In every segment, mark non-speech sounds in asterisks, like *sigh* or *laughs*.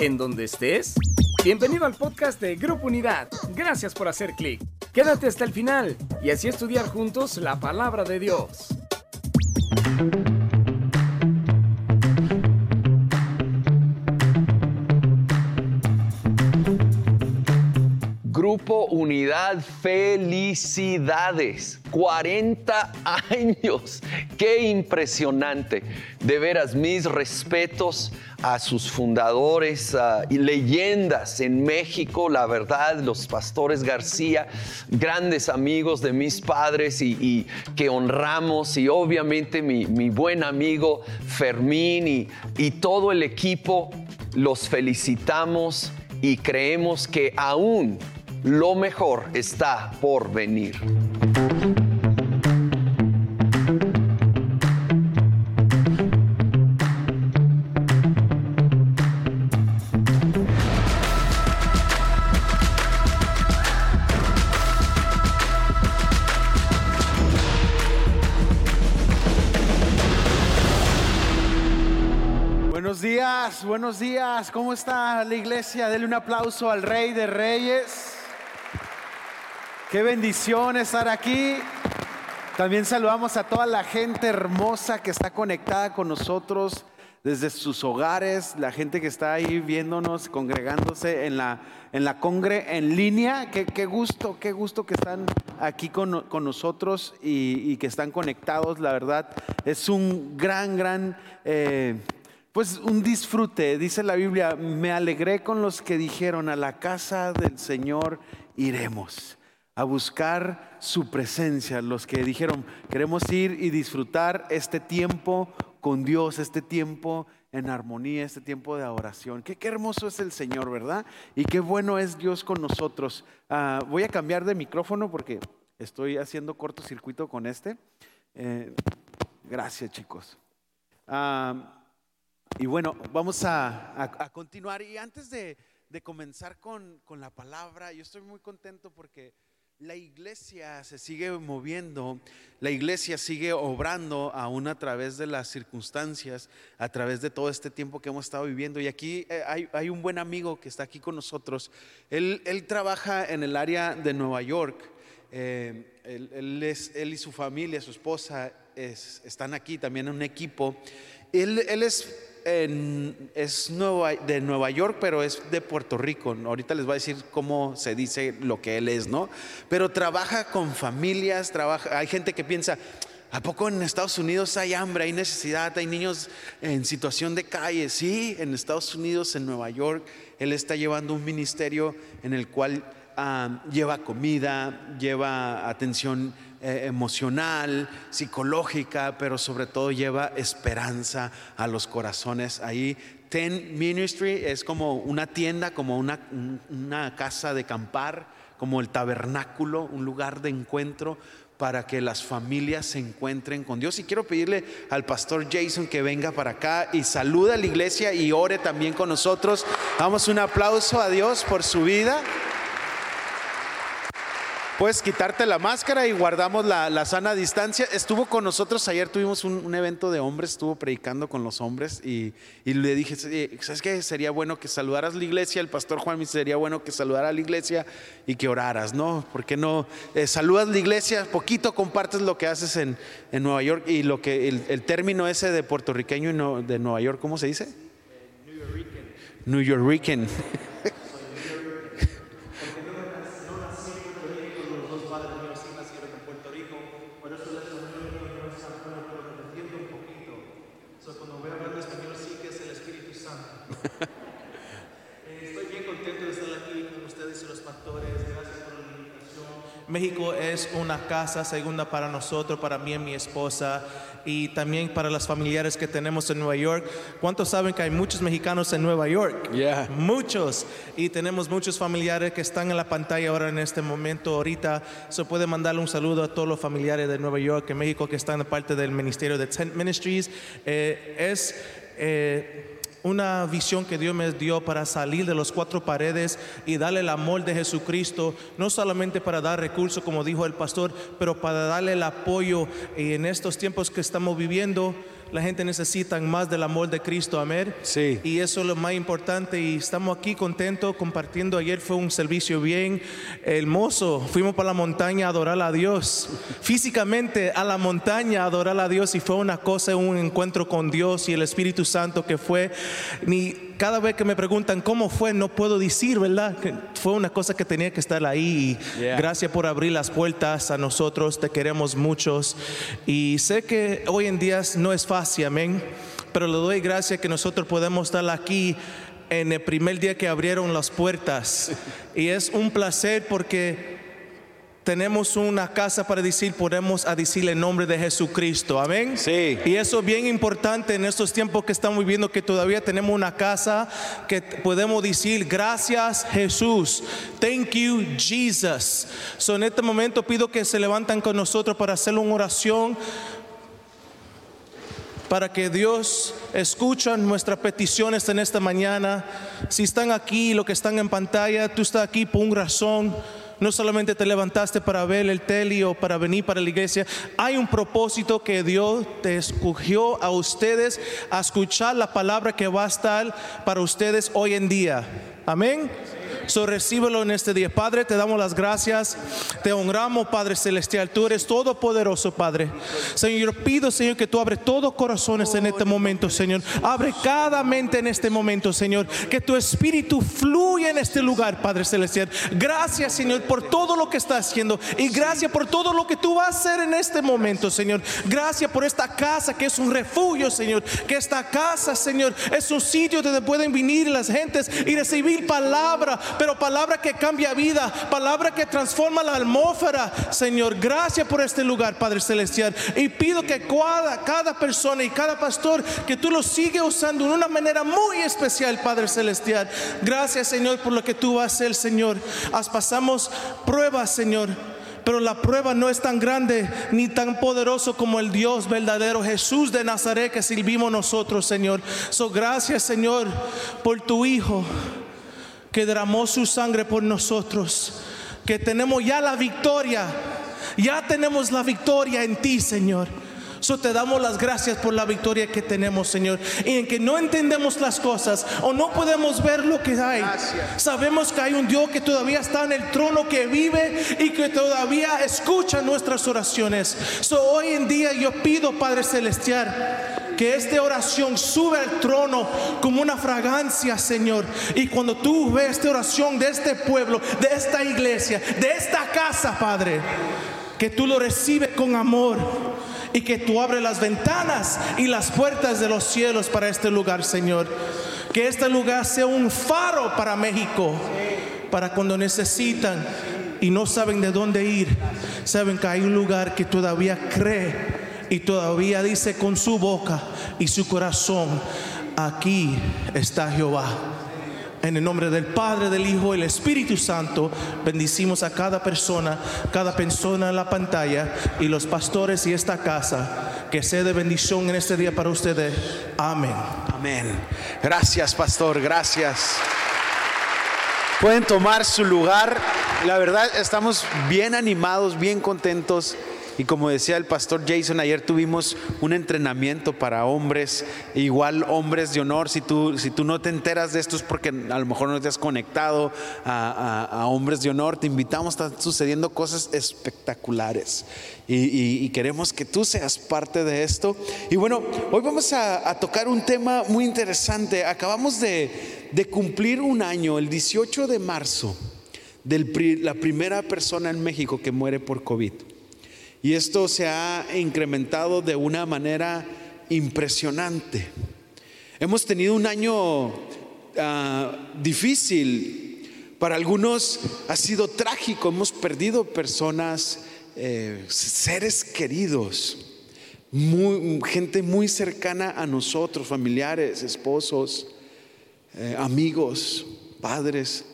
en donde estés. Bienvenido al podcast de Grupo Unidad. Gracias por hacer clic. Quédate hasta el final y así estudiar juntos la palabra de Dios. Grupo Unidad, felicidades. 40 años. Qué impresionante. De veras, mis respetos a sus fundadores y leyendas en México, la verdad, los pastores García, grandes amigos de mis padres y, que honramos y obviamente mi, buen amigo Fermín y, y todo el equipo, los felicitamos y creemos que aún lo mejor está por venir. Buenos días. ¿Cómo está la iglesia? Dele un aplauso al Rey de Reyes. Qué bendición estar aquí. También saludamos a toda la gente hermosa que está conectada con nosotros desde sus hogares, la gente que está ahí viéndonos, congregándose en la, en la congre en línea. Qué, qué gusto, qué gusto que están aquí con, con nosotros y, que están conectados. La verdad, es un gran, gran, eh, pues un disfrute. Dice la Biblia, me alegré con los que dijeron, a la casa del Señor iremos a buscar su presencia, los que dijeron, queremos ir y disfrutar este tiempo con Dios, este tiempo en armonía, este tiempo de oración. Qué, hermoso es el Señor, ¿verdad? Y qué bueno es Dios con nosotros. Ah, voy a cambiar de micrófono porque estoy haciendo cortocircuito con este. Eh, gracias, chicos. Ah, y bueno, vamos a, continuar. Y antes de, comenzar con, con la palabra, yo estoy muy contento porque la iglesia se sigue moviendo, la iglesia sigue obrando aún a través de las circunstancias, a través de todo este tiempo que hemos estado viviendo. Y aquí eh, hay, un buen amigo que está aquí con nosotros. Él, trabaja en el área de Nueva York. Eh, él, es, él, y su familia, su esposa, están aquí también en un equipo. Él, es es de Nueva York, pero es de Puerto Rico. Ahorita les voy a decir cómo se dice lo que él es, ¿no? Pero trabaja con familias, trabaja, hay gente que piensa, ¿A poco en Estados Unidos hay hambre, hay necesidad, hay niños en situación de calle? Sí, en Estados Unidos, en Nueva York, él está llevando un ministerio en el cual ah, lleva comida, lleva atención eh, emocional, psicológica, pero sobre todo lleva esperanza a los corazones. Ahí Ten Ministry es como una tienda, como una, una casa de campar, como el tabernáculo, un lugar de encuentro para que las familias se encuentren con Dios. Y quiero pedirle al pastor Jason que venga para acá y saluda a la iglesia y ore también con nosotros. Damos un aplauso a Dios por su vida. Puedes quitarte la máscara y guardamos la, sana distancia. Estuvo con nosotros ayer, tuvimos un, evento de hombres, estuvo predicando con los hombres y, le dije, ¿sabes qué? Sería bueno que saludaras la iglesia. El pastor Juan me sería bueno que saludara a la iglesia y que oraras, ¿no? ¿Por qué no? Eh, saludas la iglesia, poquito compartes lo que haces en, Nueva York y lo que el, término ese de puertorriqueño y de Nueva York, ¿cómo se dice? New York. New *laughs* York. México es una casa segunda para nosotros, para mí y mi esposa y también para los familiares que tenemos en Nueva York. ¿Cuántos saben que hay muchos mexicanos en Nueva York? Yeah. Muchos. Y tenemos muchos familiares que están en la pantalla ahora en este momento. Ahorita se puede mandarle un saludo a todos los familiares de Nueva York, en México, que están de parte del Ministerio de Tent Ministries. Eh, es. Eh, una visión que Dios me dio para salir de los cuatro paredes y darle el amor de Jesucristo, no solamente para dar recursos, como dijo el pastor, pero para darle el apoyo. En estos tiempos que estamos viviendo, la gente necesita más del amor de Cristo, amén. Sí. Y eso es lo más importante y estamos aquí contentos compartiendo. Ayer fue un servicio bien hermoso. Fuimos para la montaña a adorar a Dios. Físicamente a la montaña a adorar a Dios y fue una cosa, un encuentro con Dios y el Espíritu Santo que fue ni cada vez que me preguntan cómo fue, no puedo decir, ¿verdad? Que fue una cosa que tenía que estar ahí. Yeah. Gracias por abrir las puertas a nosotros, te queremos muchos. Y sé que hoy en día no es fácil, amén. Pero le doy gracias que nosotros podemos estar aquí en el primer día que abrieron las puertas. Y es un placer porque tenemos una casa para decir, podemos a decir el nombre de Jesucristo, amén. Sí. Y eso es bien importante en estos tiempos que estamos viviendo, que todavía tenemos una casa que podemos decir, gracias Jesús, thank you Jesus. So en este momento pido que se levantan con nosotros para hacer una oración para que Dios escuche nuestras peticiones en esta mañana. Si están aquí, lo que están en pantalla, tú estás aquí por una razón. No solamente te levantaste para ver el tele o para venir para la iglesia. Hay un propósito que Dios te escogió a ustedes a escuchar la palabra que va a estar para ustedes hoy en día. Amén. So recíbelo en este día. Padre, te damos las gracias. Te honramos, Padre Celestial. Tú eres todopoderoso, Padre. Señor, yo pido, Señor, que tú abres todos corazones en este momento, Señor. Abre cada mente en este momento, Señor. Que tu espíritu fluya en este lugar, Padre Celestial. Gracias, Señor, por todo lo que estás haciendo. Y gracias por todo lo que tú vas a hacer en este momento, Señor. Gracias por esta casa que es un refugio, Señor. Que esta casa, Señor, es un sitio donde pueden venir las gentes y recibir palabra, pero palabra que cambia vida, palabra que transforma la atmósfera, Señor. Gracias por este lugar, Padre Celestial. Y pido que cada, persona y cada pastor, que tú lo sigues usando de una manera muy especial, Padre Celestial. Gracias, Señor, por lo que tú vas a hacer, Señor. As pasamos pruebas, Señor. Pero la prueba no es tan grande ni tan poderoso como el Dios verdadero Jesús de Nazaret que servimos nosotros, Señor. So gracias, Señor, por tu Hijo que derramó su sangre por nosotros, que tenemos ya la victoria, ya tenemos la victoria en ti, Señor. So te damos las gracias por la victoria que tenemos, Señor. Y en que no entendemos las cosas o no podemos ver lo que hay. Sabemos que hay un Dios que todavía está en el trono, que vive y que todavía escucha nuestras oraciones. So hoy en día yo pido, Padre Celestial, que esta oración sube al trono como una fragancia, Señor. Y cuando tú ves esta oración de este pueblo, de esta iglesia, de esta casa, Padre, que tú lo recibes con amor y que tú abres las ventanas y las puertas de los cielos para este lugar, Señor. Que este lugar sea un faro para México, para cuando necesitan y no saben de dónde ir, saben que hay un lugar que todavía cree y todavía dice con su boca y su corazón, aquí está Jehová. En el nombre del Padre, del Hijo del Espíritu Santo, bendicimos a cada persona, cada persona en la pantalla y los pastores y esta casa. Que sea de bendición en este día para ustedes. Amén. Amén. Gracias, pastor. Gracias. Pueden tomar su lugar. La verdad, estamos bien animados, bien contentos. Y como decía el pastor Jason, ayer tuvimos un entrenamiento para hombres, igual hombres de honor. Si tú, si tú no te enteras de esto es porque a lo mejor no te has conectado a, hombres de honor, te invitamos, están sucediendo cosas espectaculares. Y, queremos que tú seas parte de esto. Y bueno, hoy vamos a, a tocar un tema muy interesante. Acabamos de, de cumplir un año, el 18 de marzo, de la primera persona en México que muere por COVID. Y esto se ha incrementado de una manera impresionante. Hemos tenido un año ah, difícil. Para algunos ha sido trágico. Hemos perdido personas, eh, seres queridos, gente muy cercana a nosotros, familiares, esposos, eh, amigos, padres.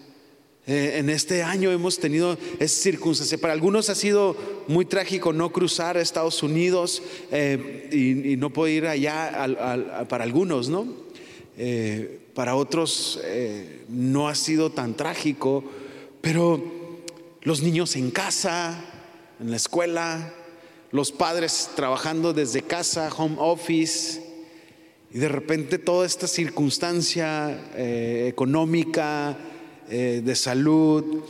Eh, en este año hemos tenido esa circunstancia. Para algunos ha sido muy trágico no cruzar a Estados Unidos eh, y, no poder ir allá para algunos, ¿no? Eh, para otros eh, no ha sido tan trágico, pero los niños en casa, en la escuela, los padres trabajando desde casa, home office, Y de repente toda esta circunstancia eh, económica, eh, de salud,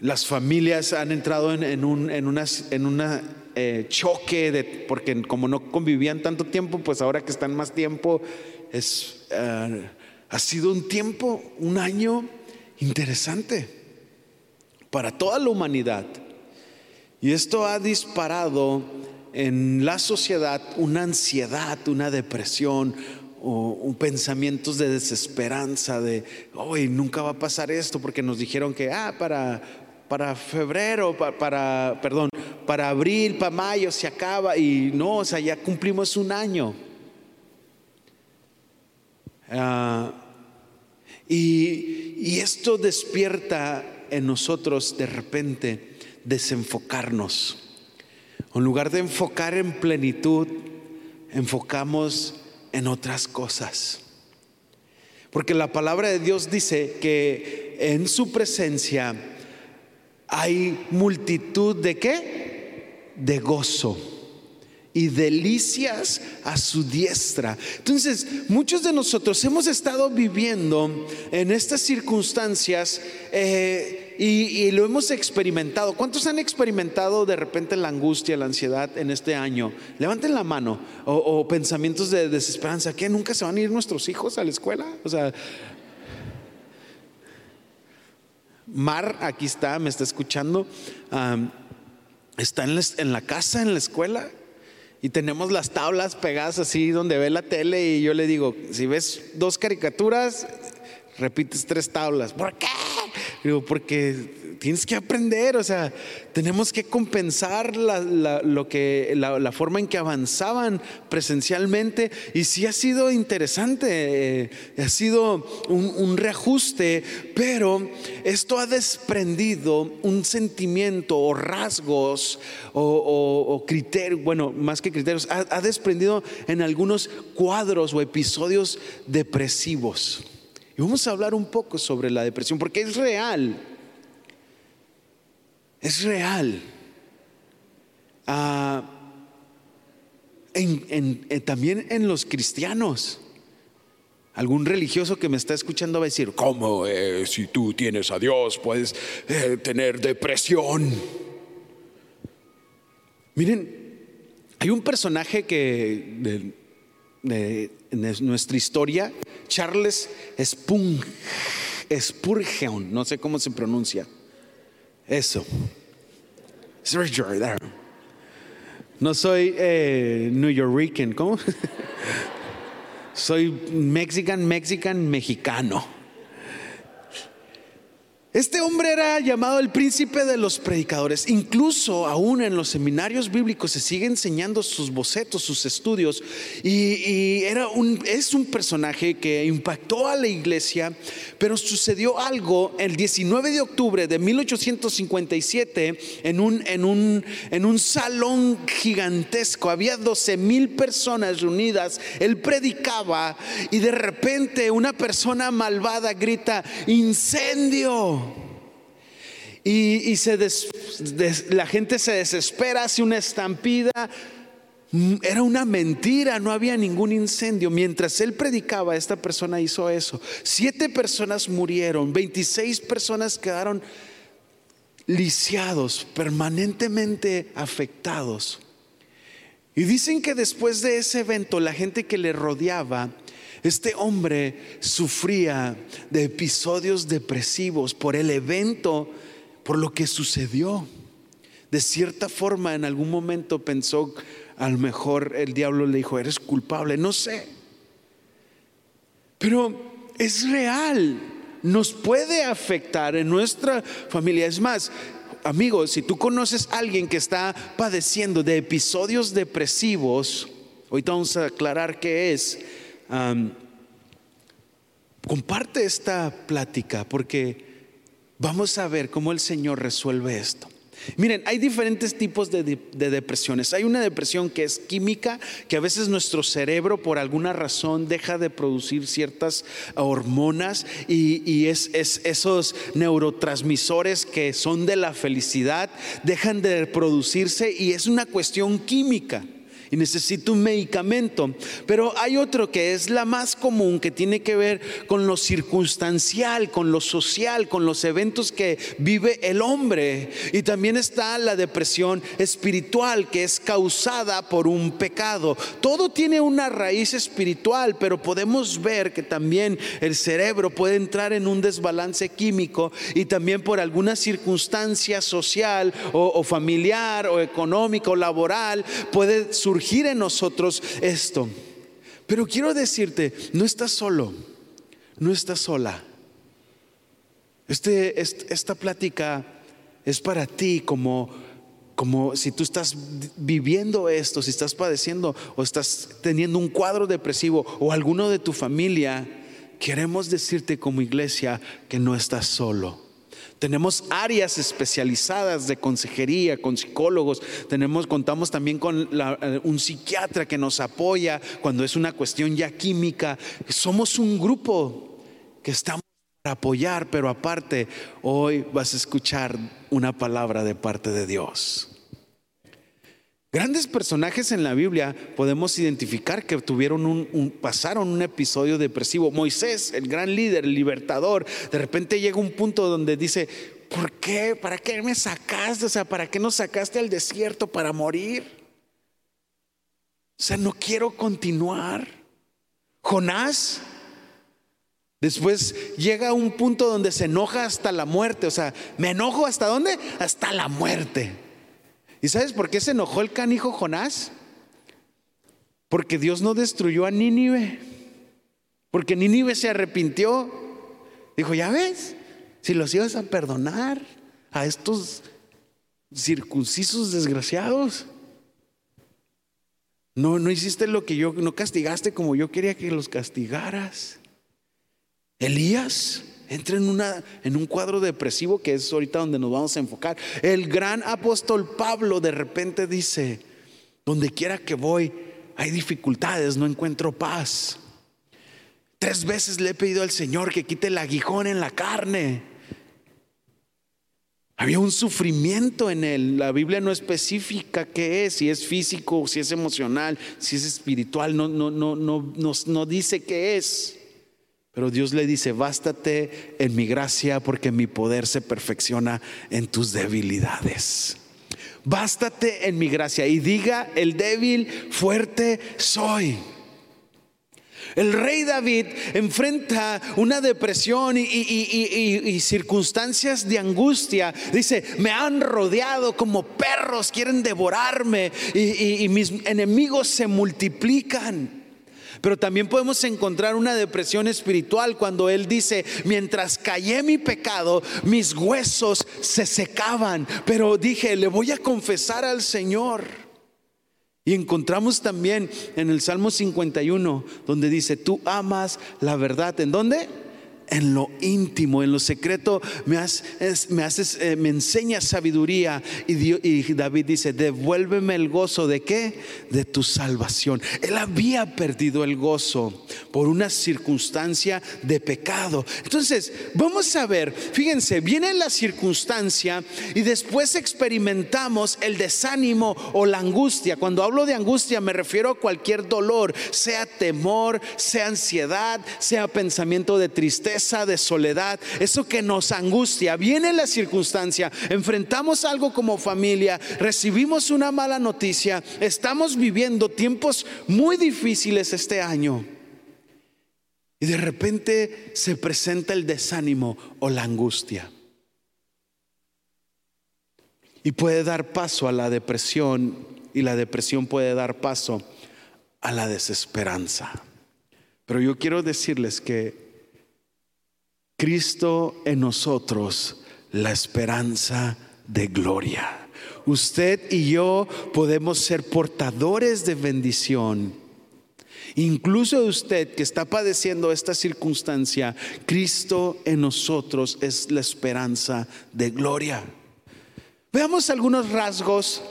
las familias han entrado en, un en una, en una eh, choque, de, porque como no convivían tanto tiempo, pues ahora que están más tiempo, es, ha sido un tiempo, un año interesante para toda la humanidad. Y esto ha disparado en la sociedad una ansiedad, una depresión, o, pensamientos de desesperanza, de hoy nunca va a pasar esto, porque nos dijeron que ah, para, para febrero, para, perdón, para abril, para mayo se acaba, y no, o sea, ya cumplimos un año. Ah, y, y esto despierta en nosotros de repente desenfocarnos. En lugar de enfocar en plenitud, enfocamos en otras cosas. Porque la palabra de Dios dice que en su presencia hay multitud de qué? De gozo y delicias a su diestra. Entonces, muchos de nosotros hemos estado viviendo en estas circunstancias eh, y, lo hemos experimentado. ¿Cuántos han experimentado de repente la angustia, la ansiedad en este año? Levanten la mano. O, pensamientos de desesperanza. ¿Qué? ¿Nunca se van a ir nuestros hijos a la escuela? O sea... Mar, aquí está, me está escuchando. está en la casa, en la escuela y tenemos las tablas pegadas así donde ve la tele y yo le digo, si ves dos caricaturas, repites tres tablas. ¿Por qué? Digo, porque tienes que aprender, o sea, tenemos que compensar la, lo que, la, forma en que avanzaban presencialmente. Y sí ha sido interesante, eh, ha sido un, reajuste, pero esto ha desprendido un sentimiento o rasgos o, criterios, bueno, más que criterios, ha desprendido en algunos cuadros o episodios depresivos. Y vamos a hablar un poco sobre la depresión, porque es real es real. Ah, también en los cristianos. Algún religioso que me está escuchando va a decir, ¿cómo eh, si tú tienes a Dios puedes eh, tener depresión? Miren, hay un personaje que nuestra historia, Charles Spurgeon, no sé cómo se pronuncia. Eso. No soy eh, New Yorker, ¿cómo? *laughs* soy Mexican, Mexican, mexicano. Este hombre era llamado el príncipe de los predicadores. Incluso aún en los seminarios bíblicos se sigue enseñando sus bocetos, sus estudios. Y, era un, es un personaje que impactó a la iglesia, pero sucedió algo el 19 de octubre de 1857 en un, en un, en un salón gigantesco. Había 12 mil personas reunidas. Él predicaba y de repente una persona malvada grita, incendio. Y, la gente se desespera, hace una estampida. Mm, era una mentira, no había ningún incendio. Mientras él predicaba, esta persona hizo eso. Siete personas murieron, 26 personas quedaron lisiados, permanentemente afectados. Y dicen que después de ese evento, la gente que le rodeaba este hombre sufría de episodios depresivos por el evento, por lo que sucedió. De cierta forma, en algún momento pensó, a lo mejor el diablo le dijo, eres culpable, no sé. Pero es real, nos puede afectar en nuestra familia. Es más, amigos, si tú conoces a alguien que está padeciendo de episodios depresivos, ahorita vamos a aclarar qué es comparte esta plática porque vamos a ver cómo el Señor resuelve esto. Miren, hay diferentes tipos de, depresiones. Hay una depresión que es química, que a veces nuestro cerebro por alguna razón deja de producir ciertas hormonas y, es, esos neurotransmisores que son de la felicidad dejan de producirse y es una cuestión química. Y necesito un medicamento. Pero hay otro que es la más común, que tiene que ver con lo circunstancial, con lo social, con los eventos que vive el hombre. Y también está la depresión espiritual, que es causada por un pecado. Todo tiene una raíz espiritual, pero podemos ver que también el cerebro puede entrar en un desbalance químico y también por alguna circunstancia social o, o familiar o económica o laboral puede surgir en nosotros esto. Pero quiero decirte, no estás solo, no estás sola. Este, esta plática es para ti como, como si tú estás viviendo esto, si estás padeciendo o estás teniendo un cuadro depresivo o alguno de tu familia, queremos decirte como iglesia que no estás solo. Tenemos áreas especializadas de consejería, con psicólogos. Tenemos, contamos también con eh, un psiquiatra que nos apoya cuando es una cuestión ya química. Somos un grupo que estamos para apoyar, pero aparte, hoy vas a escuchar una palabra de parte de Dios. Grandes personajes en la Biblia podemos identificar que tuvieron un, pasaron un episodio depresivo. Moisés, el gran líder, el libertador, de repente llega un punto donde dice, ¿por qué? ¿Para qué me sacaste? O sea, ¿para qué nos sacaste al desierto para morir? O sea, no quiero continuar. Jonás, después llega a un punto donde se enoja hasta la muerte. O sea, ¿me enojo hasta dónde? Hasta la muerte. ¿Y sabes por qué se enojó el canijo Jonás? Porque Dios no destruyó a Nínive. Porque Nínive se arrepintió. Dijo, ya ves, si los ibas a perdonar a estos circuncisos desgraciados. No, no hiciste lo que yo, no castigaste como yo quería que los castigaras. Elías entra en, una, en un cuadro depresivo que es ahorita donde nos vamos a enfocar. El gran apóstol Pablo de repente dice, donde quiera que voy, hay dificultades, no encuentro paz. Tres veces le he pedido al Señor que quite el aguijón en la carne. Había un sufrimiento en él. La Biblia no especifica qué es, si es físico, si es emocional, si es espiritual, no, no, no, no, no, no dice qué es. Pero Dios le dice, bástate en mi gracia porque mi poder se perfecciona en tus debilidades. Bástate en mi gracia y diga, el débil, fuerte soy. El rey David enfrenta una depresión y, circunstancias de angustia. Dice, me han rodeado como perros, quieren devorarme y mis enemigos se multiplican. Pero también podemos encontrar una depresión espiritual cuando Él dice, mientras callé mi pecado, mis huesos se secaban, pero dije, le voy a confesar al Señor. Y encontramos también en el Salmo 51, donde dice, tú amas la verdad. ¿En dónde? En lo íntimo, en lo secreto, me, me haces, eh, enseñas sabiduría. Y, y David dice, devuélveme el gozo de qué? De tu salvación. Él había perdido el gozo por una circunstancia de pecado. Entonces, vamos a ver, fíjense, viene la circunstancia y después experimentamos el desánimo o la angustia. Cuando hablo de angustia me refiero a cualquier dolor, sea temor, sea ansiedad, sea pensamiento de tristeza de soledad, eso que nos angustia. Viene la circunstancia, enfrentamos algo como familia, recibimos una mala noticia, estamos viviendo tiempos muy difíciles este año. Y de repente se presenta el desánimo o la angustia. Y puede dar paso a la depresión y la depresión puede dar paso a la desesperanza. Pero yo quiero decirles que Cristo en nosotros, la esperanza de gloria. Usted y yo podemos ser portadores de bendición. Incluso usted que está padeciendo esta circunstancia, Cristo en nosotros es la esperanza de gloria. Veamos algunos rasgos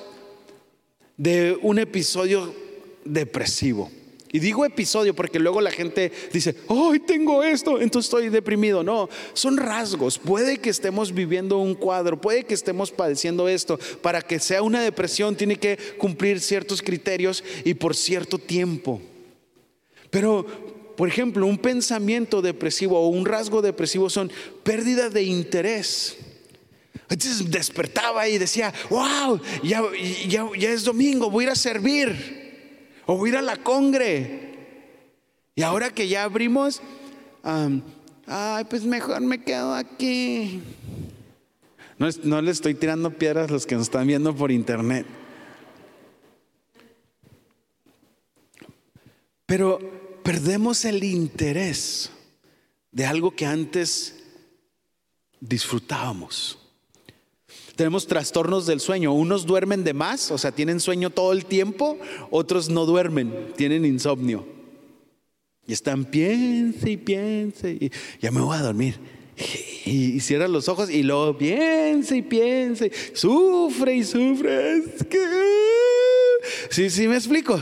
de un episodio depresivo. Y digo episodio porque luego la gente dice, ¡ay, tengo esto! Entonces estoy deprimido. No, son rasgos. Puede que estemos viviendo un cuadro, puede que estemos padeciendo esto. Para que sea una depresión tiene que cumplir ciertos criterios y por cierto tiempo. Pero, por ejemplo, un pensamiento depresivo o un rasgo depresivo son pérdida de interés. Entonces despertaba y decía, wow, ya, ya, ya es domingo, voy a ir a servir. O ir a la congre. Y ahora que ya abrimos, ay, pues mejor me quedo aquí. No, no le estoy tirando piedras a los que nos están viendo por internet. Pero perdemos el interés de algo que antes disfrutábamos. Tenemos trastornos del sueño. Unos duermen de más, o sea, tienen sueño todo el tiempo. Otros no duermen, tienen insomnio. Y están, piense y piense. Y ya me voy a dormir. Y, cierra los ojos y luego piense y piense. Sufre y sufre. Sí, sí, me explico.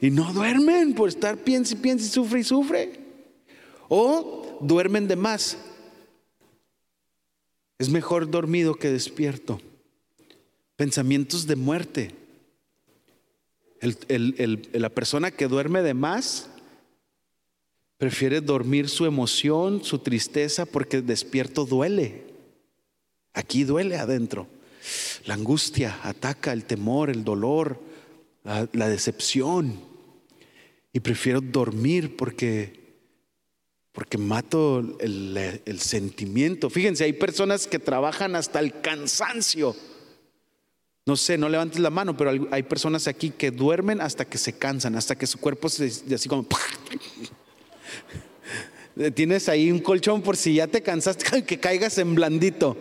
Y no duermen por estar piense y piense sufre y sufre. O duermen de más es mejor dormido que despierto. Pensamientos de muerte. la persona que duerme de más prefiere dormir su emoción, su tristeza, porque despierto duele. Aquí duele adentro. La angustia ataca el temor, el dolor, la decepción. Y prefiero dormir porque porque mato el, sentimiento. Fíjense, hay personas que trabajan hasta el cansancio. No sé, no levantes la mano, pero hay personas aquí que duermen hasta que se cansan, hasta que su cuerpo se así como *laughs* Tienes ahí un colchón por si ya te cansaste *laughs* que caigas en blandito.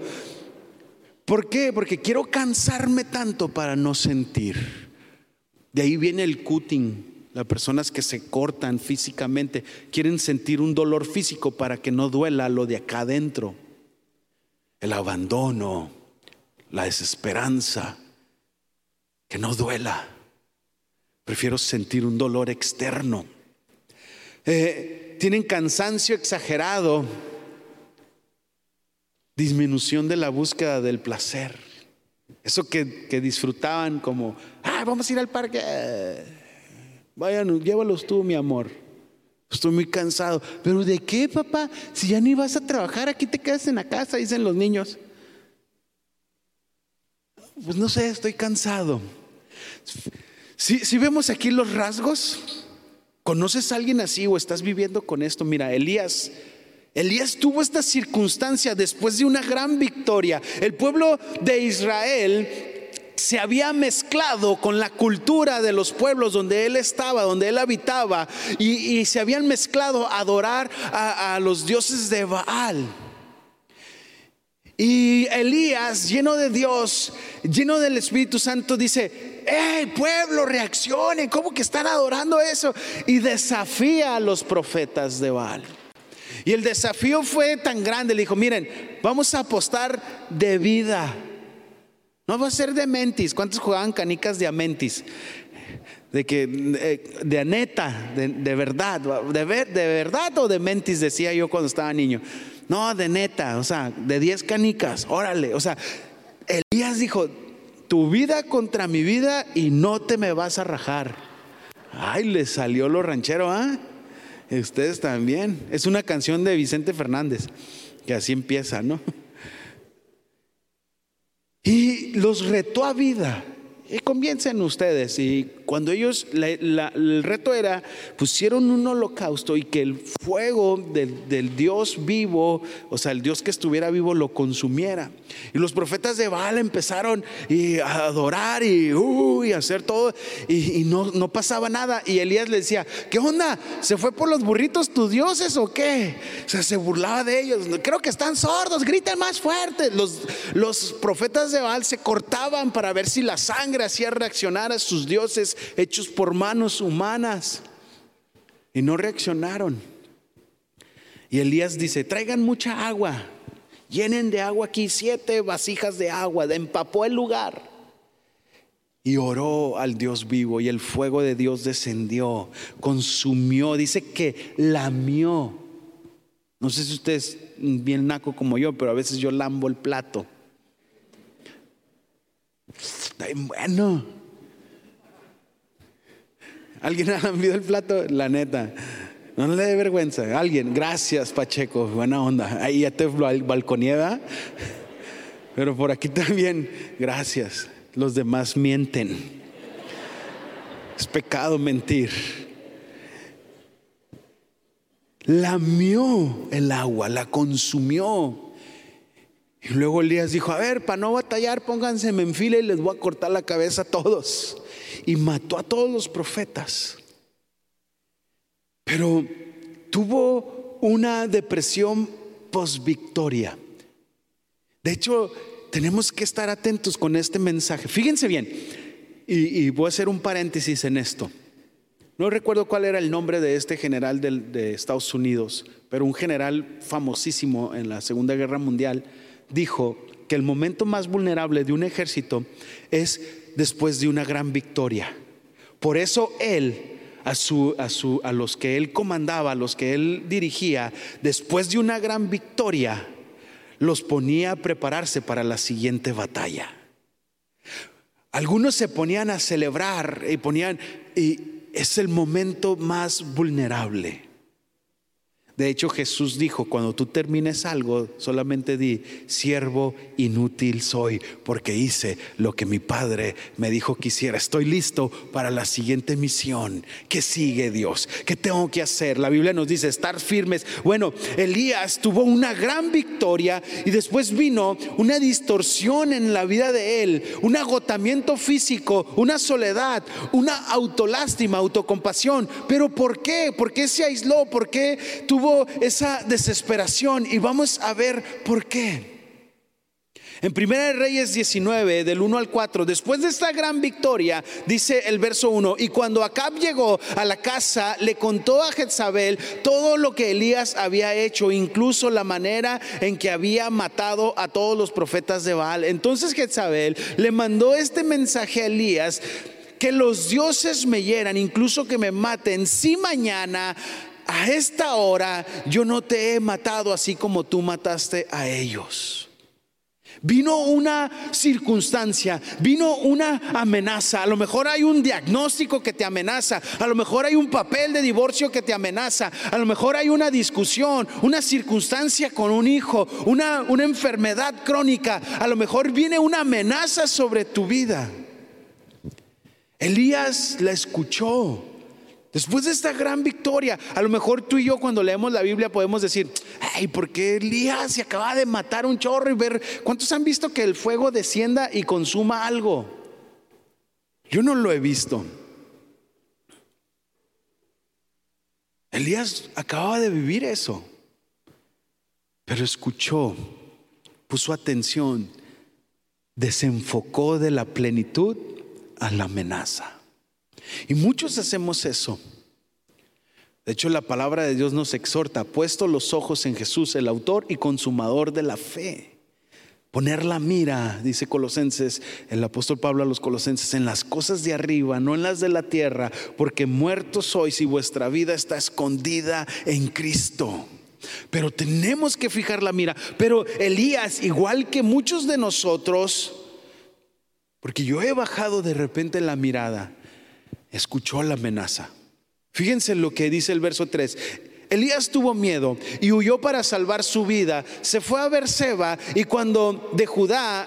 ¿Por qué? Porque quiero cansarme tanto para no sentir. De ahí viene el cutting. Las personas que se cortan físicamente quieren sentir un dolor físico para que no duela lo de acá adentro. El abandono, la desesperanza, que no duela. Prefiero sentir un dolor externo. Eh, tienen cansancio exagerado, disminución de la búsqueda del placer. Eso que, que disfrutaban como, ah, vamos a ir al parque Vayan, llévalos tú, mi amor. Estoy muy cansado. ¿Pero de qué, papá? Si ya ni vas a trabajar, aquí te quedas en la casa, dicen los niños. Pues no sé, estoy cansado. Si, vemos aquí los rasgos, ¿conoces a alguien así o estás viviendo con esto? Mira, Elías. Elías tuvo esta circunstancia después de una gran victoria. El pueblo de Israel se había mezclado con la cultura de los pueblos donde él estaba, donde él habitaba, y, se habían mezclado a adorar a, a los dioses de Baal. Y Elías, lleno de Dios, lleno del Espíritu Santo, dice, ¡Hey pueblo, reaccionen! ¿Cómo que están adorando eso? Y desafía a los profetas de Baal. Y el desafío fue tan grande, le dijo, miren, vamos a apostar de vida no va a ser de mentis. ¿Cuántos jugaban canicas de amentis? De que, de, aneta, de, verdad, de, de verdad o de mentis, decía yo cuando estaba niño. No, de neta, o sea, de 10 canicas, órale. O sea, Elías dijo, tu vida contra mi vida y no te me vas a rajar. Ay, le salió lo ranchero, ¿ah? Ustedes también. Es una canción de Vicente Fernández, que así empieza, ¿no? Y los retó a vida. Y comiencen ustedes. Y cuando ellos, el reto era, pusieron un holocausto y que el fuego del, Dios vivo, o sea, el Dios que estuviera vivo, lo consumiera. Y los profetas de Baal empezaron a adorar y, uh, hacer todo, y, no, pasaba nada. Y Elías le decía, ¿qué onda? ¿Se fue por los burritos tus dioses o qué? O sea, se burlaba de ellos. Creo que están sordos, griten más fuerte. Los profetas de Baal se cortaban para ver si la sangre hacía reaccionar a sus dioses hechos por manos humanas. Y no reaccionaron. Y Elías dice, traigan mucha agua, llenen de agua aquí siete vasijas de agua, empapó el lugar. y oró al Dios vivo y el fuego de Dios descendió, consumió, dice que lamió. No sé si usted es bien naco como yo, pero a veces yo lambo el plato. Está bien bueno. ¿Alguien ha lambido el plato? La neta. No le dé vergüenza. Alguien, gracias Pacheco, buena onda. Ahí ya te balconieda. Pero por aquí también, gracias. Los demás mienten. Es pecado mentir. Lamió el agua, la consumió. Y luego Elías dijo, a ver, para no batallar, pónganse en fila y les voy a cortar la cabeza a todos. Y mató a todos los profetas. Pero tuvo una depresión post victoria. De hecho, tenemos que estar atentos con este mensaje. Fíjense bien, y, voy a hacer un paréntesis en esto. No recuerdo cuál era el nombre de este general de Estados Unidos, pero un general famosísimo en la Segunda Guerra Mundial dijo que el momento más vulnerable de un ejército es después de una gran victoria. Por eso él a, su, a, su, a los que él comandaba, a los que él dirigía, después de una gran victoria, los ponía a prepararse para la siguiente batalla. Algunos se ponían a celebrar y ponían, y es el momento más vulnerable. De hecho, Jesús dijo, cuando tú termines algo, solamente di, siervo inútil soy, porque hice lo que mi Padre me dijo que hiciera. Estoy listo para la siguiente misión. ¿Qué sigue Dios? ¿Qué tengo que hacer? La Biblia nos dice, estar firmes. Bueno, Elías tuvo una gran victoria y después vino una distorsión en la vida de él, un agotamiento físico, una soledad, una autolástima, autocompasión. Pero ¿por qué? ¿Por qué se aisló? ¿Por qué tuvo esa desesperación y vamos a ver por qué. En 1 Reyes 19, del 1 al 4, después de esta gran victoria, dice el verso 1, y cuando Acab llegó a la casa, le contó a Jezabel todo lo que Elías había hecho, incluso la manera en que había matado a todos los profetas de Baal. Entonces Jezabel le mandó este mensaje a Elías, que los dioses me hieran, incluso que me maten, si mañana a esta hora yo no te he matado así como tú mataste a ellos. Vino una circunstancia, vino una amenaza. A lo mejor hay un diagnóstico que te amenaza, a lo mejor hay un papel de divorcio que te amenaza, a lo mejor hay una discusión, una circunstancia con un hijo, una, una enfermedad crónica, a lo mejor viene una amenaza sobre tu vida. Elías la escuchó. Después de esta gran victoria, a lo mejor tú y yo cuando leemos la Biblia podemos decir, ay, ¿por qué Elías se acaba de matar un chorro y ver cuántos han visto que el fuego descienda y consuma algo? Yo no lo he visto. Elías acababa de vivir eso, pero escuchó, puso atención, desenfocó de la plenitud a la amenaza. Y muchos hacemos eso. De hecho, la palabra de Dios nos exhorta, puesto los ojos en Jesús, el autor y consumador de la fe. Poner la mira, dice Colosenses, el apóstol Pablo a los Colosenses, en las cosas de arriba, no en las de la tierra, porque muertos sois y vuestra vida está escondida en Cristo. Pero tenemos que fijar la mira. Pero Elías, igual que muchos de nosotros, porque yo he bajado de repente la mirada, escuchó la amenaza. Fíjense lo que dice el verso 3. Elías tuvo miedo y huyó para salvar su vida. Se fue a Berseba y cuando de Judá,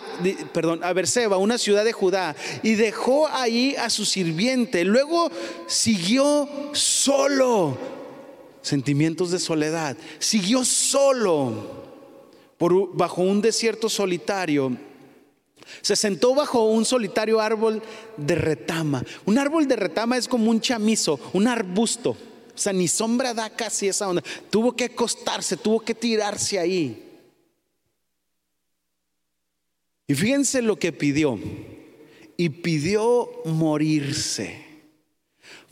perdón, a Berseba, una ciudad de Judá, y dejó ahí a su sirviente. Luego siguió solo. Sentimientos de soledad. Siguió solo por, bajo un desierto solitario se sentó bajo un solitario árbol de retama. Un árbol de retama es como un chamizo, un arbusto. O sea, ni sombra da casi esa onda. Tuvo que acostarse, tuvo que tirarse ahí. Y fíjense lo que pidió. Y pidió morirse.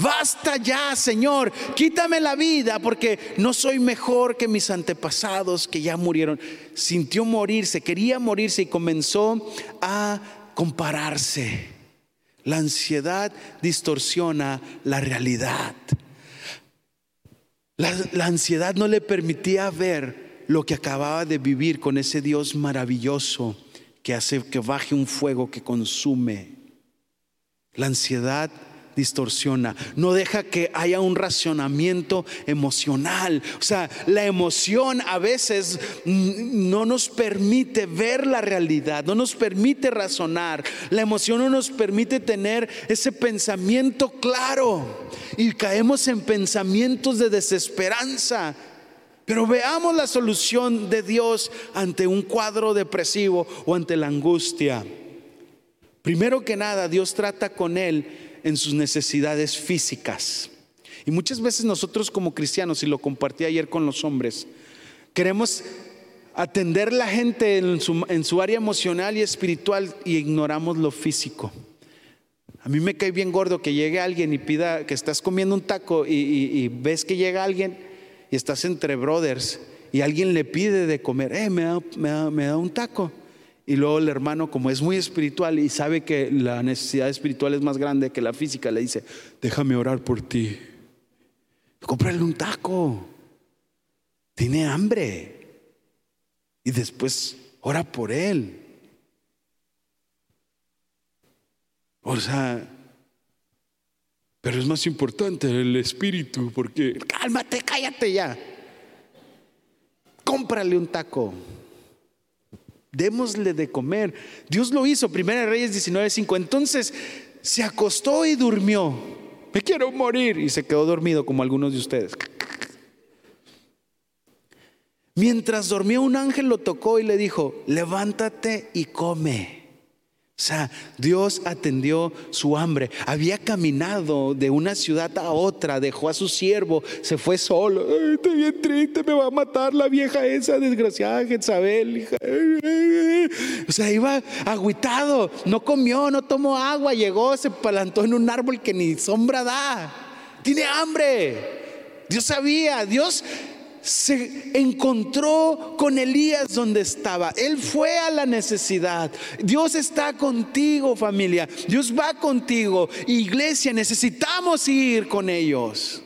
Basta ya, Señor, quítame la vida porque no soy mejor que mis antepasados que ya murieron. Sintió morirse, quería morirse y comenzó a compararse La ansiedad distorsiona la realidad. La, la, ansiedad no le permitía ver lo que acababa de vivir con ese Dios maravilloso que hace que baje un fuego que consume. La ansiedad distorsiona, no deja que haya un racionamiento emocional. O sea, la emoción a veces no nos permite ver la realidad, no nos permite razonar. La emoción no nos permite tener ese pensamiento claro y caemos en pensamientos de desesperanza. Pero veamos la solución de Dios ante un cuadro depresivo o ante la angustia. Primero que nada, Dios trata con él en sus necesidades físicas. Y muchas veces nosotros como cristianos, y lo compartí ayer con los hombres, queremos atender la gente en su, área emocional y espiritual y ignoramos lo físico. A mí me cae bien gordo que llegue alguien y pida que estás comiendo un taco y, ves que llega alguien y estás entre brothers y alguien le pide de comer, eh, me me da un taco. Y luego el hermano, como es muy espiritual y sabe que la necesidad espiritual es más grande que la física, le dice, déjame orar por ti. Cómprale un taco. Tiene hambre. Y después ora por él. O sea, pero es más importante el espíritu porque, cálmate, cállate ya. Cómprale un taco démosle de comer. Dios lo hizo, Primera Reyes 19:5. Entonces se acostó y durmió. Me quiero morir. Y se quedó dormido como algunos de ustedes. Mientras dormía un ángel lo tocó y le dijo, levántate y come. O sea, Dios atendió su hambre. Había caminado de una ciudad a otra, dejó a su siervo, se fue solo. Ay, estoy bien triste, me va a matar la vieja esa desgraciada Jezabel. O sea, iba agüitado, no comió, no tomó agua, llegó, se plantó en un árbol que ni sombra da. Tiene hambre. Dios sabía, Dios se encontró con Elías donde estaba. Él fue a la necesidad. Dios está contigo, familia. Dios va contigo. Iglesia, necesitamos ir con ellos.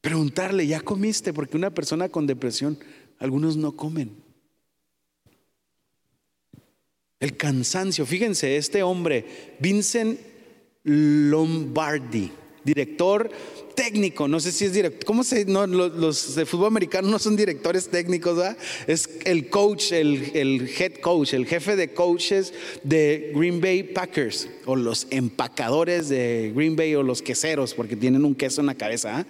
Preguntarle, ¿ya comiste? Porque una persona con depresión, algunos no comen. El cansancio. Fíjense, este hombre, Vincent Lombardi, director técnico, no sé si es director, ¿cómo se? No, los, de fútbol americano no son directores técnicos, ¿verdad? Es el coach, el, el, head coach, el jefe de coaches de Green Bay Packers, o los empacadores de Green Bay, o los queseros, porque tienen un queso en la cabeza. ¿ah?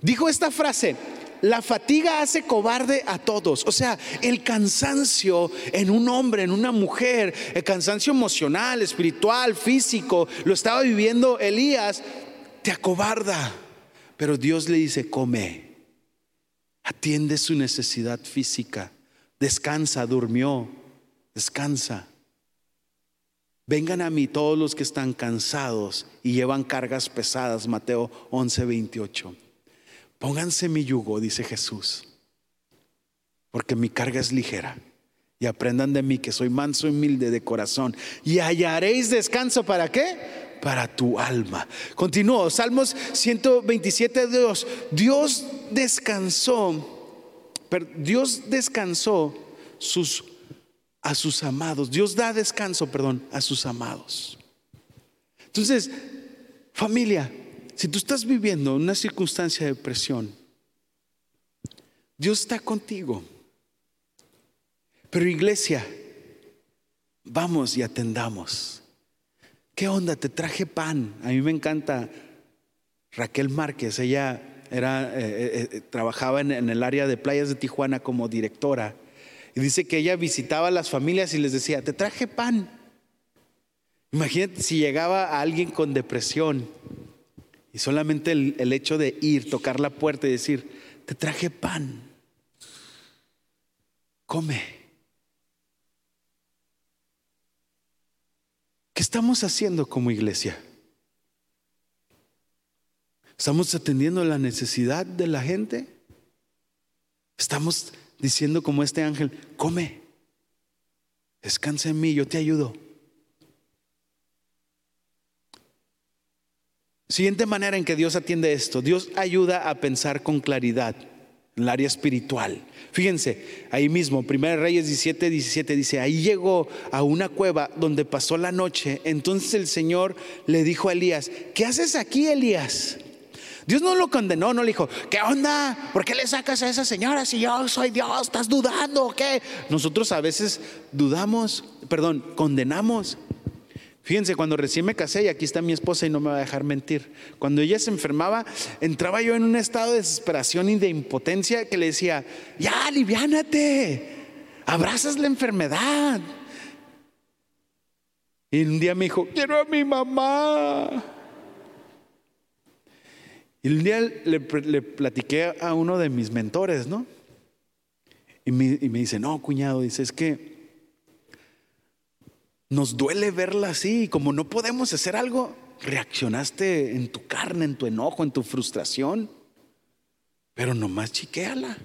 Dijo esta frase, la fatiga hace cobarde a todos. O sea, el cansancio en un hombre, en una mujer, el cansancio emocional, espiritual, físico, lo estaba viviendo Elías te acobarda. Pero Dios le dice, come, atiende su necesidad física, descansa, durmió, descansa. Vengan a mí todos los que están cansados y llevan cargas pesadas, Mateo 11, 28. Pónganse mi yugo, dice Jesús, porque mi carga es ligera. Y aprendan de mí que soy manso y humilde de corazón. Y hallaréis descanso para qué? Para tu alma. Continúo, Salmos 127, Dios, Dios descansó, Dios descansó sus, a sus amados, Dios da descanso, perdón, a sus amados. Entonces, familia, si tú estás viviendo una circunstancia de presión, Dios está contigo. Pero iglesia, vamos y atendamos. ¿Qué onda? Te traje pan. A mí me encanta Raquel Márquez. Ella era, eh, eh, eh, trabajaba en, el área de playas de Tijuana como directora. Y dice que ella visitaba a las familias y les decía, te traje pan. Imagínate si llegaba a alguien con depresión y solamente el hecho de ir, tocar la puerta y decir, te traje pan. Come. ¿Qué estamos haciendo como iglesia? ¿Estamos atendiendo la necesidad de la gente? ¿Estamos diciendo como este ángel, come, descansa en mí, yo te ayudo? Siguiente manera en que Dios atiende esto, Dios ayuda a pensar con claridad el área espiritual. Fíjense, ahí mismo, 1 Reyes 17, 17 dice, ahí llegó a una cueva donde pasó la noche. Entonces el Señor le dijo a Elías, ¿qué haces aquí, Elías? Dios no lo condenó, no le dijo, ¿qué onda? ¿Por qué le sacas a esa señora si yo soy Dios? ¿Estás dudando o qué? Nosotros a veces dudamos, perdón, condenamos. Fíjense, cuando recién me casé, y aquí está mi esposa y no me va a dejar mentir, cuando ella se enfermaba, entraba yo en un estado de desesperación y de impotencia que le decía, ya, aliviánate, abrazas la enfermedad. Y un día me dijo, quiero a mi mamá. Y un día le, platiqué a uno de mis mentores, ¿no? Y me, y me dice, no, cuñado, dice, es que nos duele verla así. Como no podemos hacer algo, reaccionaste en tu carne, en tu enojo, en tu frustración. Pero nomás chiquéala.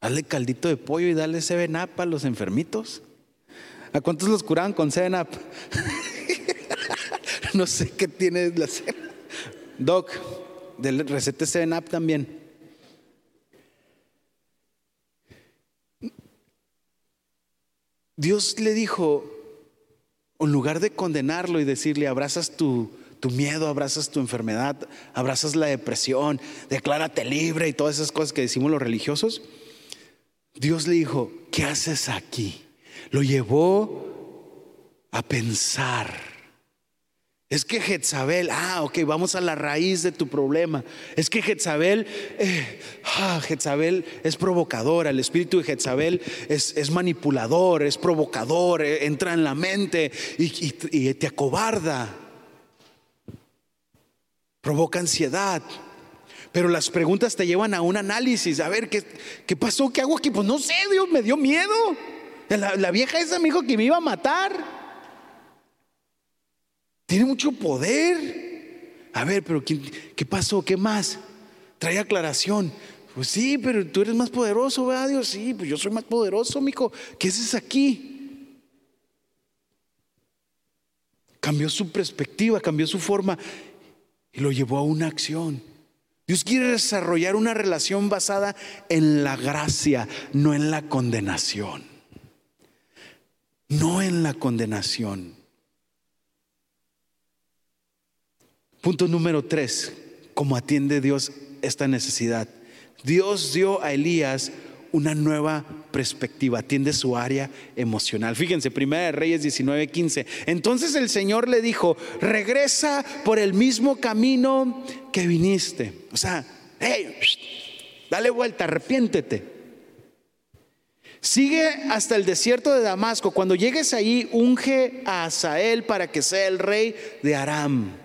Hazle caldito de pollo y dale Seven Up a los enfermitos. ¿A cuántos los curaban con Seven *laughs* no sé qué tiene la cena. Doc, del recete Seven también. Dios le dijo, en lugar de condenarlo y decirle, abrazas tu, tu miedo, abrazas tu enfermedad, abrazas la depresión, declárate libre y todas esas cosas que decimos los religiosos, Dios le dijo, ¿qué haces aquí? Lo llevó a pensar. Es que Jezabel, ah, ok, vamos a la raíz de tu problema. Es que Jezabel, eh, ah, Jezabel es provocadora, el espíritu de Jezabel es, es manipulador, es provocador, eh, entra en la mente y, te acobarda, provoca ansiedad. Pero las preguntas te llevan a un análisis. A ver, ¿qué, qué pasó? ¿Qué hago aquí? Pues no sé, Dios me dio miedo. La, la vieja esa me dijo que me iba a matar. Tiene mucho poder. A ver, pero ¿qué, pasó? ¿Qué más? Trae aclaración. Pues sí, pero tú eres más poderoso, ¿verdad, Dios? Sí, pues yo soy más poderoso, mijo. ¿Qué haces aquí? Cambió su perspectiva, cambió su forma y lo llevó a una acción. Dios quiere desarrollar una relación basada en la gracia, no en la condenación. No en la condenación. Punto número tres, ¿cómo atiende Dios esta necesidad? Dios dio a Elías una nueva perspectiva, atiende su área emocional. Fíjense, Primera de Reyes 19:15. Entonces el Señor le dijo, regresa por el mismo camino que viniste. O sea, dale vuelta, arrepiéntete. Sigue hasta el desierto de Damasco. Cuando llegues ahí, unge a Asael para que sea el rey de Aram.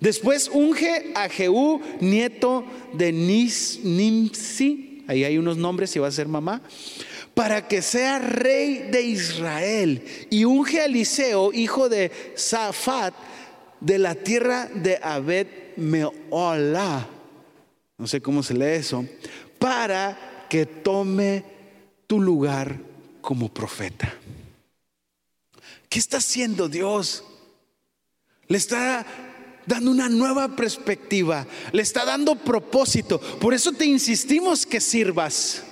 Después unge a Jehú, nieto de Nimsi, ahí hay unos nombres y va a ser mamá, para que sea rey de Israel. Y unge a Eliseo, hijo de Safat, de la tierra de Abed Meolah, no sé cómo se lee eso, para que tome tu lugar como profeta. ¿Qué está haciendo Dios? Le está dando una nueva perspectiva, le está dando propósito. Por eso te insistimos que sirvas.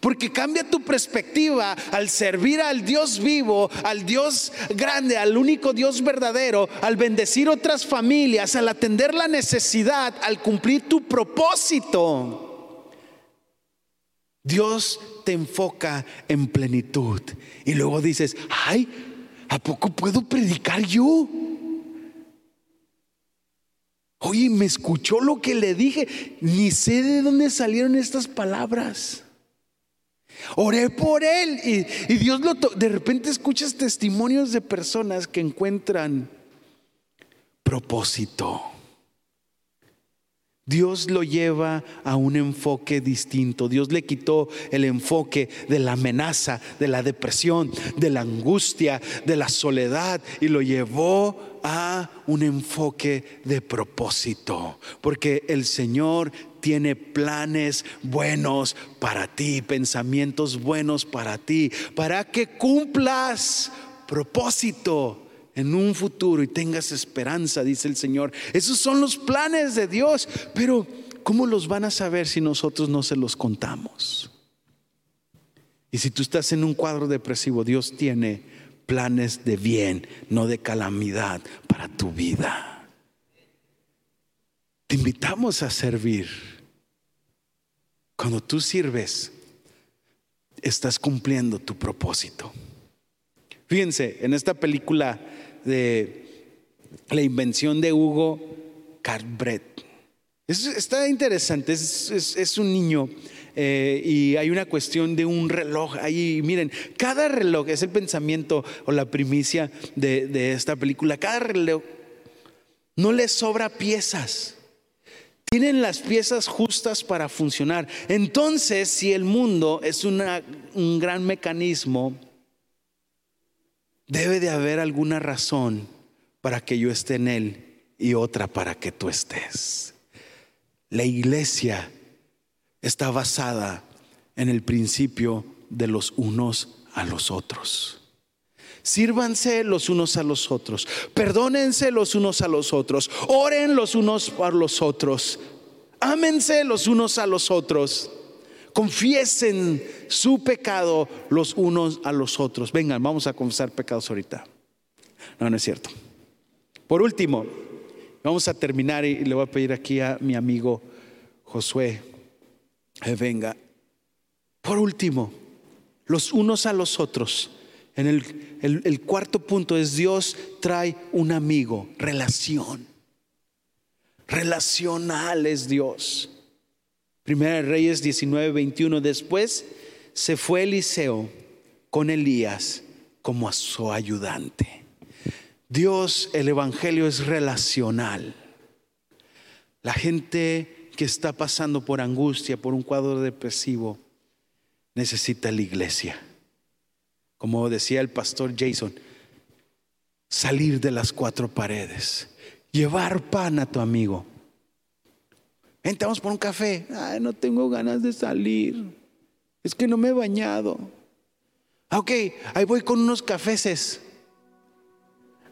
Porque cambia tu perspectiva al servir al Dios vivo, al Dios grande, al único Dios verdadero, al bendecir otras familias, al atender la necesidad, al cumplir tu propósito. Dios te enfoca en plenitud. Y luego dices, ay, ¿a poco puedo predicar yo? Oye, me escuchó lo que le dije. Ni sé de dónde salieron estas palabras. Oré por él y, Dios lo de repente escuchas testimonios de personas que encuentran propósito. Dios lo lleva a un enfoque distinto. Dios le quitó el enfoque de la amenaza, de la depresión, de la angustia, de la soledad y lo llevó a un enfoque de propósito. Porque el Señor tiene planes buenos para ti, pensamientos buenos para ti, para que cumplas propósito en un futuro y tengas esperanza, dice el Señor. Esos son los planes de Dios, pero ¿cómo los van a saber si nosotros no se los contamos? Y si tú estás en un cuadro depresivo, Dios tiene planes de bien, no de calamidad para tu vida. Te invitamos a servir. Cuando tú sirves, estás cumpliendo tu propósito. Fíjense, en esta película de la invención de Hugo Carbret. está interesante, es, un niño eh, y hay una cuestión de un reloj. Ahí, miren, cada reloj es el pensamiento o la primicia de, esta película. Cada reloj no le sobra piezas. Tienen las piezas justas para funcionar. Entonces, si el mundo es un gran mecanismo, debe de haber alguna razón para que yo esté en él y otra para que tú estés. La iglesia está basada en el principio de los unos a los otros. Sírvanse los unos a los otros, perdónense los unos a los otros, oren los unos por los otros, ámense los unos a los otros confiesen su pecado los unos a los otros. Vengan, vamos a confesar pecados ahorita. No, no es cierto. Por último, vamos a terminar y le voy a pedir aquí a mi amigo Josué, venga. Por último, los unos a los otros. En el, el cuarto punto es Dios trae un amigo, relación. Relacional es Dios. Primera de Reyes 19, 21. Después se fue Eliseo con Elías como a su ayudante. Dios, el Evangelio es relacional. La gente que está pasando por angustia, por un cuadro depresivo, necesita la iglesia. Como decía el pastor Jason, salir de las cuatro paredes, llevar pan a tu amigo Entramos por un café. No tengo ganas de salir. Es que no me he bañado. Ah, ok, ahí voy con unos cafés.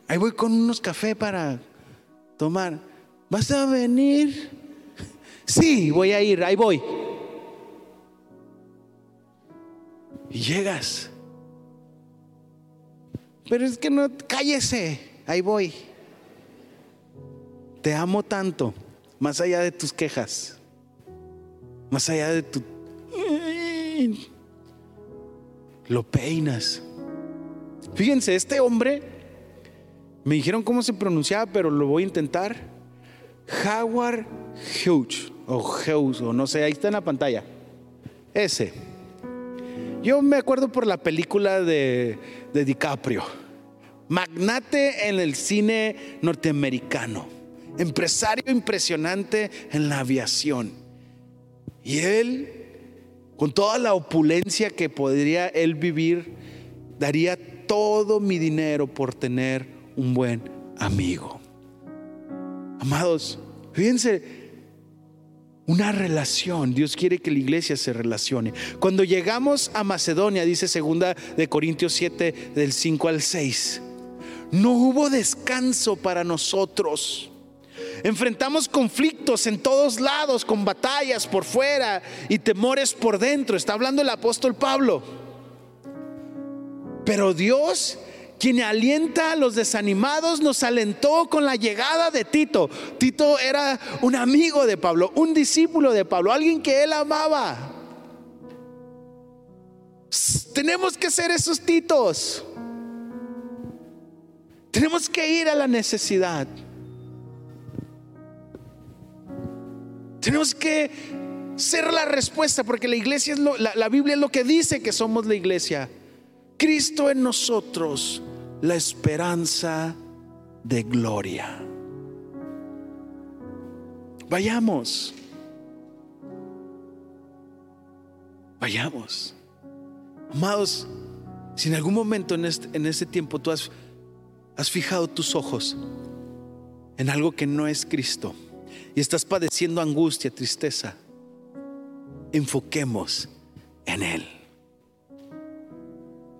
Ahí voy con unos cafés para tomar. ¿Vas a venir? Sí, voy a ir, ahí voy. Y llegas. Pero es que no, cállese, ahí voy. Te amo tanto más allá de tus quejas, más allá de tu... Lo peinas. Fíjense, este hombre, me dijeron cómo se pronunciaba, pero lo voy a intentar. Howard Hughes, o Hughes, o no sé, ahí está en la pantalla. Ese. Yo me acuerdo por la película de, de DiCaprio. Magnate en el cine norteamericano empresario impresionante en la aviación. Y él, con toda la opulencia que podría él vivir, daría todo mi dinero por tener un buen amigo. Amados, fíjense, una relación. Dios quiere que la iglesia se relacione. Cuando llegamos a Macedonia, dice segunda de Corintios 7 del 5 al 6, no hubo descanso para nosotros Enfrentamos conflictos en todos lados, con batallas por fuera y temores por dentro. Está hablando el apóstol Pablo. Pero Dios, quien alienta a los desanimados, nos alentó con la llegada de Tito. Tito era un amigo de Pablo, un discípulo de Pablo, alguien que él amaba. Tenemos que ser esos Titos. Tenemos que ir a la necesidad. Tenemos que ser la respuesta porque la iglesia es lo, la, Biblia es lo que dice que somos la iglesia. Cristo en nosotros, la esperanza de gloria. Vayamos. Vayamos. Amados, si en algún momento en este, en este tiempo tú has, has fijado tus ojos en algo que no es Cristo, y estás padeciendo angustia, tristeza, enfoquemos en Él.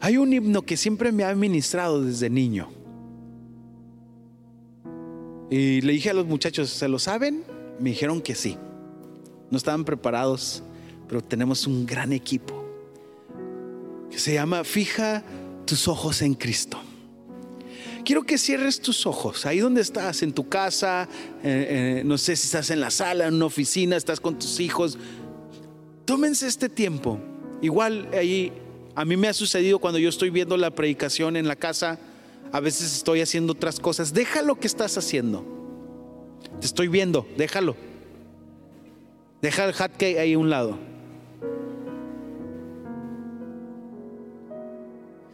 Hay un himno que siempre me ha ministrado desde niño. Y le dije a los muchachos, ¿se lo saben? Me dijeron que sí. No estaban preparados, pero tenemos un gran equipo que se llama Fija tus ojos en Cristo. Quiero que cierres tus ojos, ahí donde estás, en tu casa, eh, eh, no sé si estás en la sala, en una oficina, estás con tus hijos. Tómense este tiempo. Igual ahí, a mí me ha sucedido cuando yo estoy viendo la predicación en la casa, a veces estoy haciendo otras cosas. Deja lo que estás haciendo. Te estoy viendo, déjalo. Deja el hat ahí a un lado.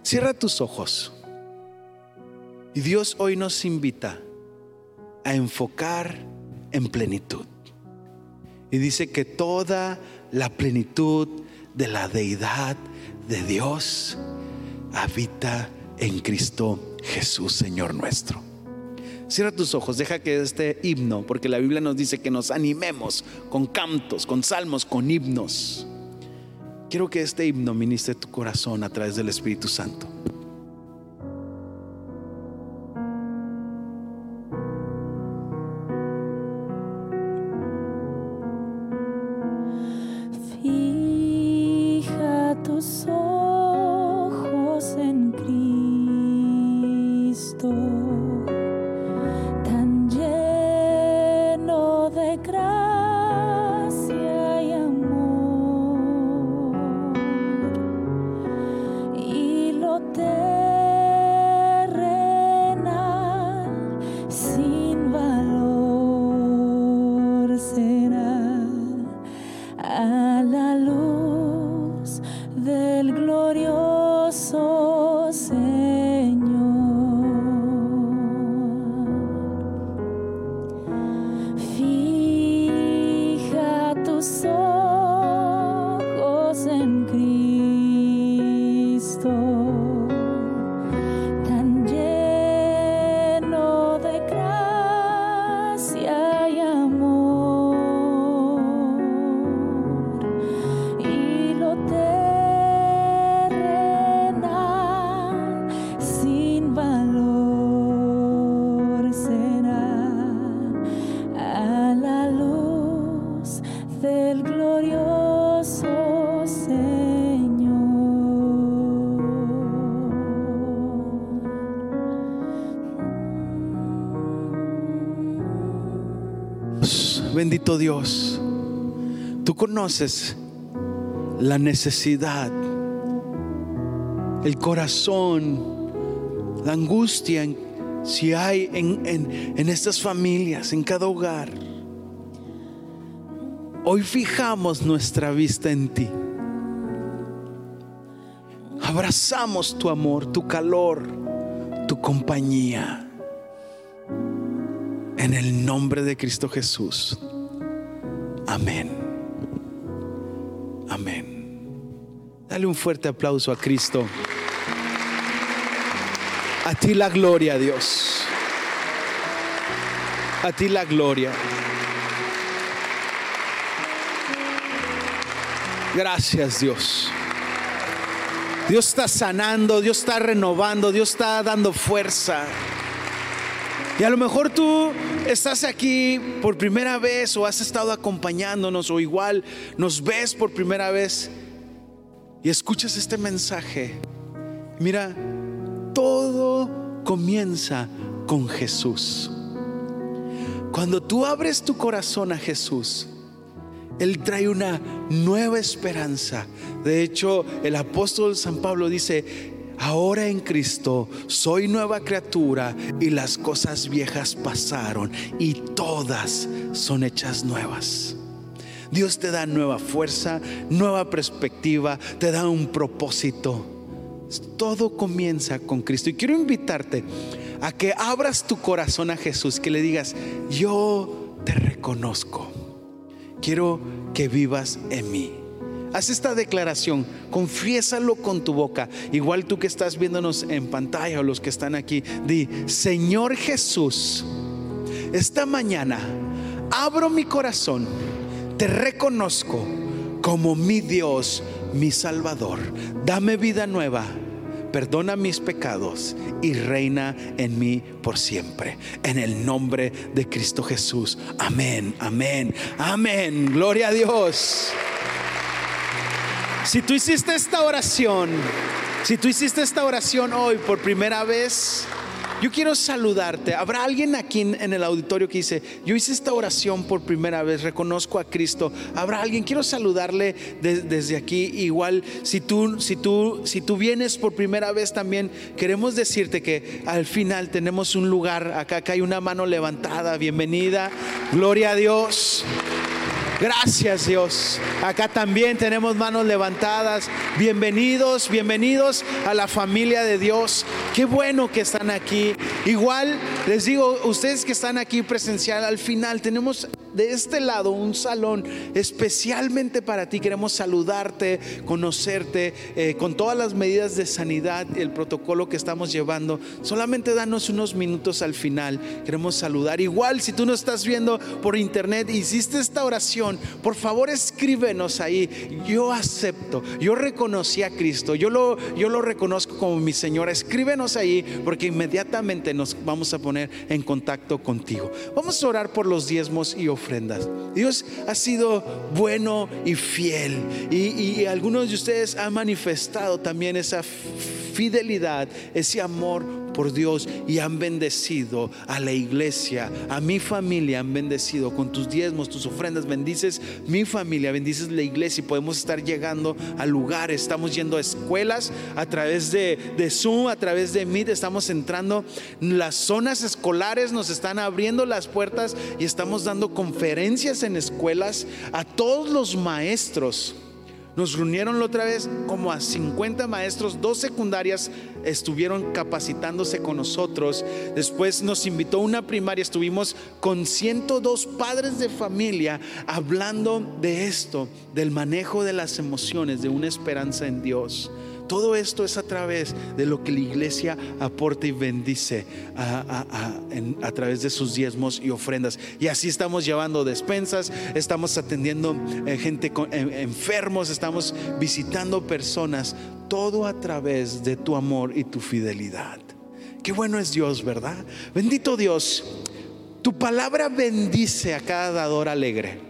Cierra tus ojos. Y Dios hoy nos invita a enfocar en plenitud. Y dice que toda la plenitud de la deidad de Dios habita en Cristo Jesús, Señor nuestro. Cierra tus ojos, deja que este himno, porque la Biblia nos dice que nos animemos con cantos, con salmos, con himnos. Quiero que este himno ministre tu corazón a través del Espíritu Santo. Bendito Dios, tú conoces la necesidad, el corazón, la angustia si hay en, en estas familias, en cada hogar. Hoy fijamos nuestra vista en ti. Abrazamos tu amor, tu calor, tu compañía. En el nombre de Cristo Jesús. Amén. Amén. Dale un fuerte aplauso a Cristo. A ti la gloria, Dios. A ti la gloria. Gracias, Dios. Dios está sanando, Dios está renovando, Dios está dando fuerza. Y a lo mejor tú estás aquí por primera vez o has estado acompañándonos o igual nos ves por primera vez y escuchas este mensaje. Mira, todo comienza con Jesús. Cuando tú abres tu corazón a Jesús, Él trae una nueva esperanza. De hecho, el apóstol San Pablo dice, Ahora en Cristo soy nueva criatura y las cosas viejas pasaron y todas son hechas nuevas. Dios te da nueva fuerza, nueva perspectiva, te da un propósito. Todo comienza con Cristo. Y quiero invitarte a que abras tu corazón a Jesús, que le digas, yo te reconozco. Quiero que vivas en mí. Haz esta declaración, confiésalo con tu boca. Igual tú que estás viéndonos en pantalla o los que están aquí, di, Señor Jesús, esta mañana abro mi corazón, te reconozco como mi Dios, mi Salvador. Dame vida nueva, perdona mis pecados y reina en mí por siempre. En el nombre de Cristo Jesús. Amén, amén, amén. Gloria a Dios. Si tú hiciste esta oración, si tú hiciste esta oración hoy por primera vez, yo quiero saludarte. ¿Habrá alguien aquí en el auditorio que dice, yo hice esta oración por primera vez, reconozco a Cristo? ¿Habrá alguien? Quiero saludarle desde aquí. Igual, si tú, si, tú, si tú vienes por primera vez también, queremos decirte que al final tenemos un lugar, acá, acá hay una mano levantada. Bienvenida. Gloria a Dios. Gracias Dios. Acá también tenemos manos levantadas. Bienvenidos, bienvenidos a la familia de Dios. Qué bueno que están aquí. Igual les digo, ustedes que están aquí presencial, al final tenemos de este lado un salón especialmente para ti. Queremos saludarte, conocerte eh, con todas las medidas de sanidad y el protocolo que estamos llevando. Solamente danos unos minutos al final. Queremos saludar. Igual si tú no estás viendo por internet, hiciste esta oración, por favor escríbenos ahí. Yo acepto, yo reconocí a Cristo, yo lo, yo lo reconozco como mi Señor. Escríbenos ahí porque inmediatamente nos vamos a poner en contacto contigo. Vamos a orar por los diezmos y ofrendas Dios ha sido bueno y fiel. Y, y algunos de ustedes han manifestado también esa fidelidad, ese amor por Dios y han bendecido a la iglesia, a mi familia, han bendecido. Con tus diezmos, tus ofrendas, bendices mi familia, bendices la iglesia y podemos estar llegando a lugares, estamos yendo a escuelas a través de, de Zoom, a través de Meet, estamos entrando. En las zonas escolares, nos están abriendo las puertas y estamos dando conferencias en escuelas a todos los maestros nos reunieron la otra vez como a 50 maestros, dos secundarias estuvieron capacitándose con nosotros. Después nos invitó una primaria, estuvimos con 102 padres de familia hablando de esto, del manejo de las emociones, de una esperanza en Dios. Todo esto es a través de lo que la iglesia aporta y bendice a, través de sus diezmos y ofrendas. Y así estamos llevando despensas, estamos atendiendo eh, gente enfermos, estamos visitando personas, todo a través de tu amor y tu fidelidad. Qué bueno es Dios, ¿verdad? Bendito Dios. Tu palabra bendice a cada dador alegre.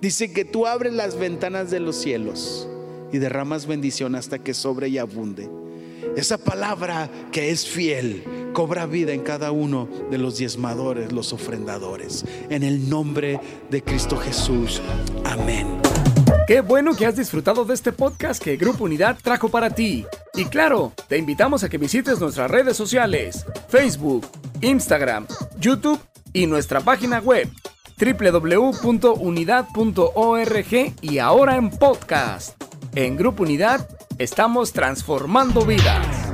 Dice que tú abres las ventanas de los cielos y derramas bendición hasta que sobre y abunde. Esa palabra que es fiel cobra vida en cada uno de los diezmadores, los ofrendadores. En el nombre de Cristo Jesús. Amén. Qué bueno que has disfrutado de este podcast que Grupo Unidad trajo para ti. Y claro, te invitamos a que visites nuestras redes sociales, Facebook, Instagram, YouTube y nuestra página web www.unidad.org y ahora en podcast. En Grupo Unidad estamos transformando vidas.